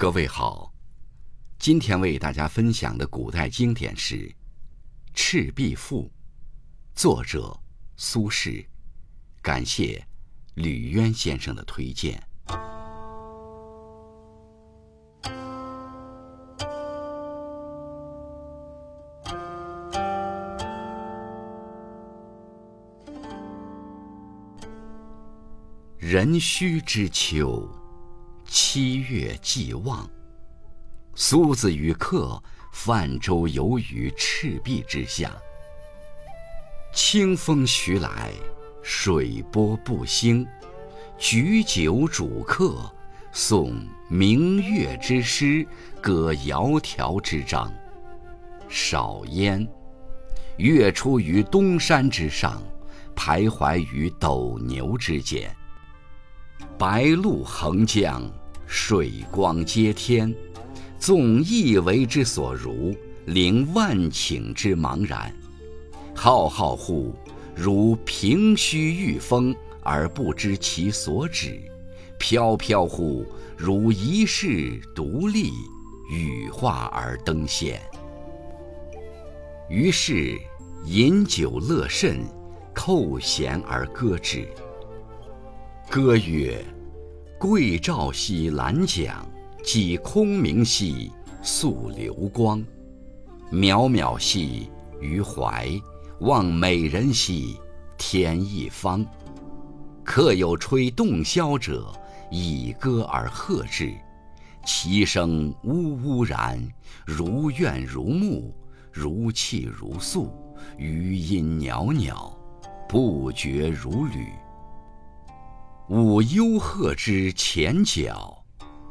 各位好，今天为大家分享的古代经典是《赤壁赋》，作者苏轼。感谢吕渊先生的推荐。壬戌之秋。七月既望，苏子与客泛舟游于赤壁之下。清风徐来，水波不兴。举酒属客，诵明月之诗，歌窈窕之章。少焉，月出于东山之上，徘徊于斗牛之间。白露横江。水光接天，纵一为之所如，凌万顷之茫然。浩浩乎如凭虚御风而不知其所止，飘飘乎如遗世独立，羽化而登仙。于是饮酒乐甚，扣舷而歌之。歌曰。桂棹兮兰桨，击空明兮溯流光。渺渺兮予怀，望美人兮天一方。客有吹洞箫者，以歌而和之。其声呜呜然，如怨如慕，如泣如诉，余音袅袅，不绝如缕。舞幽壑之前角，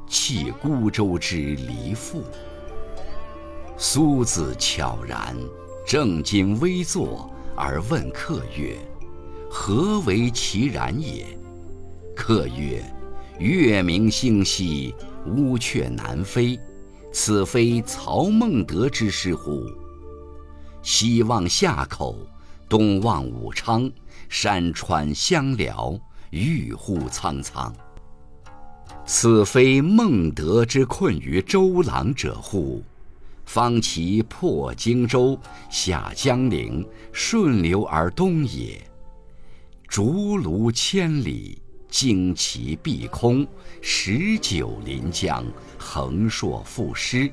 泣孤舟之离妇。苏子悄然，正襟危坐，而问客曰：“何为其然也？”客曰：“月明星稀，乌鹊南飞。此非曹孟德之诗乎？西望夏口，东望武昌，山川相辽。”郁乎苍苍，此非孟德之困于周郎者乎？方其破荆州，下江陵，顺流而东也。竹庐千里，旌旗蔽空，十九临江，横槊赋诗，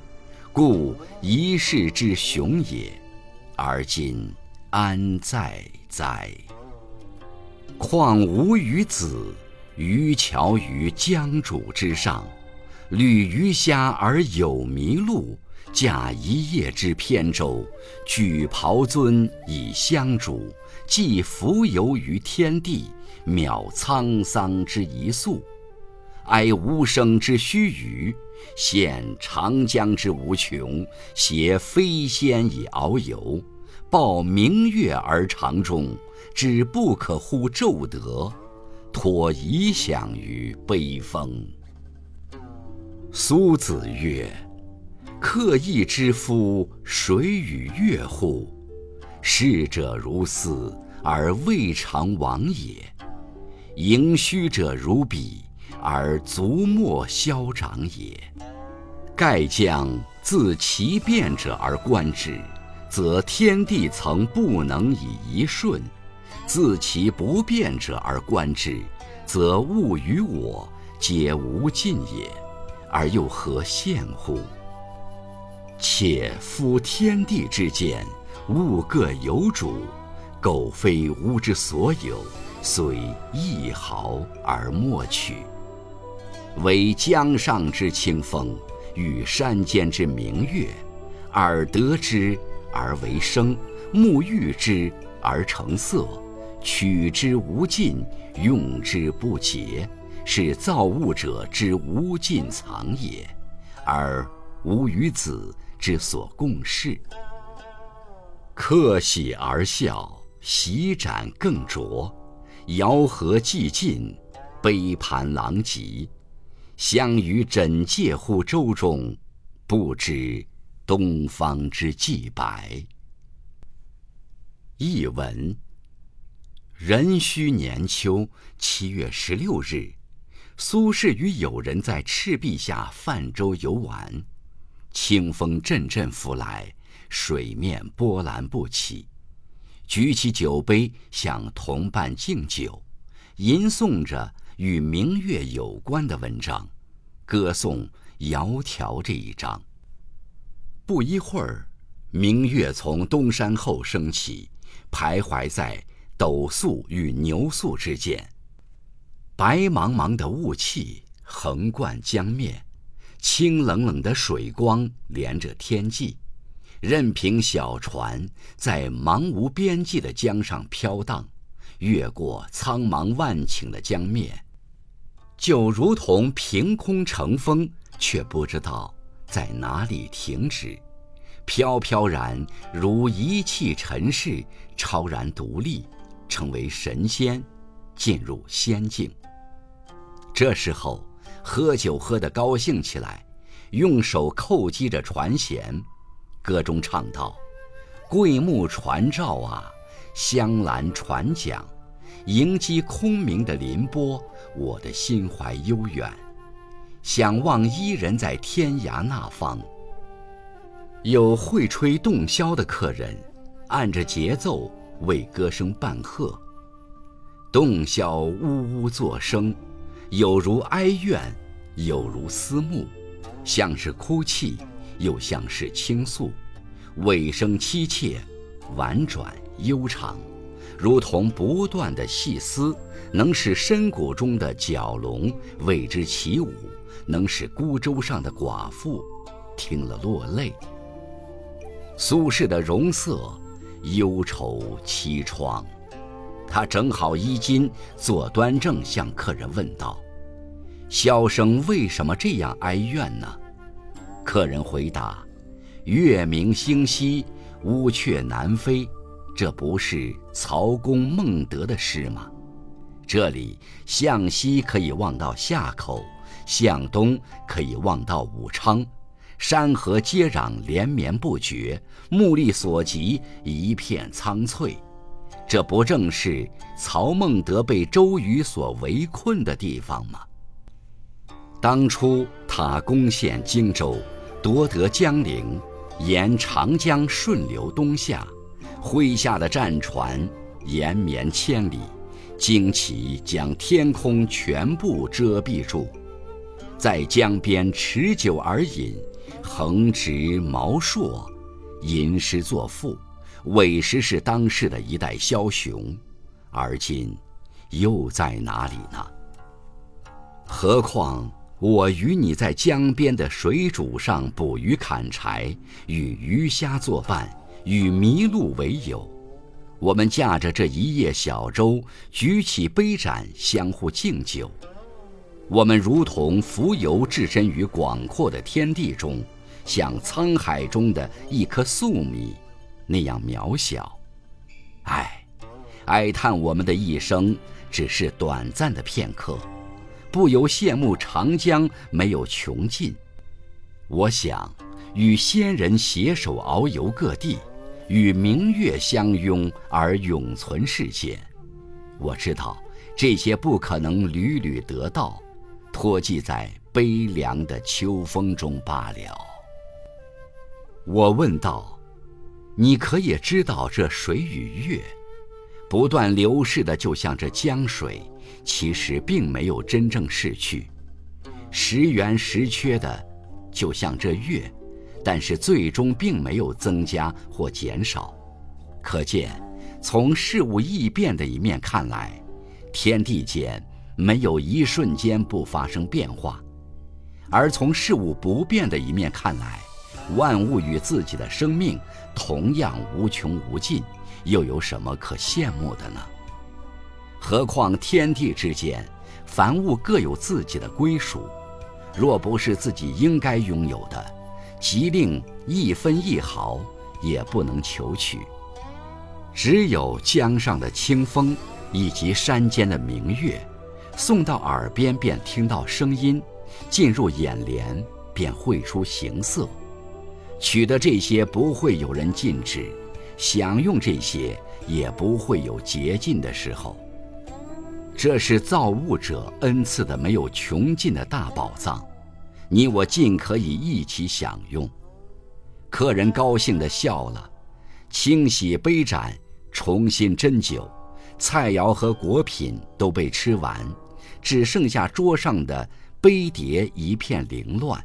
故一世之雄也。而今安在哉？况吾与子，渔樵于江渚之上，侣鱼虾而友麋鹿，驾一叶之扁舟，举匏樽以相属，寄蜉蝣于天地，渺沧桑之一粟，哀吾生之须臾，羡长江之无穷，挟飞仙以遨游，抱明月而长终。只不可乎骤得，托遗响于悲风。苏子曰：“客亦知夫谁与月乎？逝者如斯，而未尝往也；盈虚者如彼，而足莫消长也。盖将自其变者而观之，则天地曾不能以一瞬。”自其不变者而观之，则物与我皆无尽也，而又何羡乎？且夫天地之间，物各有主，苟非吾之所有，虽一毫而莫取。惟江上之清风，与山间之明月，耳得之而为声，沐浴之而成色。取之无尽，用之不竭，是造物者之无尽藏也，而吾与子之所共适。客喜而笑，席盏更酌，肴核既尽，杯盘狼藉。相与枕藉乎舟中，不知东方之既白。译文。壬戌年秋七月十六日，苏轼与友人在赤壁下泛舟游玩，清风阵阵拂来，水面波澜不起。举起酒杯向同伴敬酒，吟诵着与明月有关的文章，歌颂窈窕这一章。不一会儿，明月从东山后升起，徘徊在斗宿与牛宿之间。白茫茫的雾气横贯江面，清冷冷的水光连着天际，任凭小船在茫无边际的江上飘荡，越过苍茫万顷的江面，就如同凭空乘风，却不知道在哪里停止，飘飘然如一气尘世，超然独立，成为神仙，进入仙境。这时候，喝酒喝得高兴起来，用手叩击着船舷，歌中唱道：“桂木传召啊，香兰船桨，迎击空明的凌波，我的心怀悠远，想望伊人在天涯那方。”有会吹洞箫的客人，按着节奏为歌声伴和，洞箫呜呜作声。有如哀怨，有如思慕，像是哭泣，又像是倾诉，尾声凄切，婉转悠长，如同不断的细丝，能使深谷中的蛟龙为之起舞，能使孤舟上的寡妇听了落泪。苏轼的容色，忧愁凄怆。他整好衣襟，坐端正，向客人问道：“箫声为什么这样哀怨呢？”客人回答：“月明星稀，乌鹊南飞。”这不是曹公孟德的诗吗？这里向西可以望到夏口，向东可以望到武昌，山河接壤，连绵不绝，目力所及，一片苍翠。这不正是曹孟德被周瑜所围困的地方吗？当初他攻陷荆州，夺得江陵，沿长江顺流东下，麾下的战船延绵千里，旌旗将天空全部遮蔽住，在江边持酒而饮，横直毛硕，吟诗作赋。委实是当世的一代枭雄，而今又在哪里呢？何况我与你在江边的水渚上捕鱼砍柴，与鱼虾作伴，与麋鹿为友。我们驾着这一叶小舟，举起杯盏，相互敬酒。我们如同浮游置身于广阔的天地中，像沧海中的一颗粟米。那样渺小，唉，哀叹我们的一生只是短暂的片刻，不由羡慕长江没有穷尽。我想与仙人携手遨游各地，与明月相拥而永存世间。我知道这些不可能屡屡得到，托寄在悲凉的秋风中罢了。我问道。你可也知道，这水与月，不断流逝的，就像这江水，其实并没有真正逝去；时圆时缺的，就像这月，但是最终并没有增加或减少。可见，从事物易变的一面看来，天地间没有一瞬间不发生变化；而从事物不变的一面看来，万物与自己的生命同样无穷无尽，又有什么可羡慕的呢？何况天地之间，凡物各有自己的归属，若不是自己应该拥有的，即令一分一毫也不能求取。只有江上的清风，以及山间的明月，送到耳边便听到声音，进入眼帘便绘出形色。取得这些不会有人禁止，享用这些也不会有捷径的时候。这是造物者恩赐的没有穷尽的大宝藏，你我尽可以一起享用。客人高兴地笑了，清洗杯盏，重新斟酒，菜肴和果品都被吃完，只剩下桌上的杯碟一片凌乱。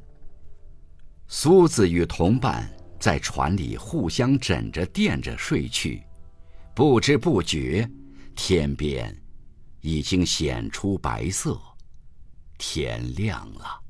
苏子与同伴在船里互相枕着垫着睡去，不知不觉，天边已经显出白色，天亮了。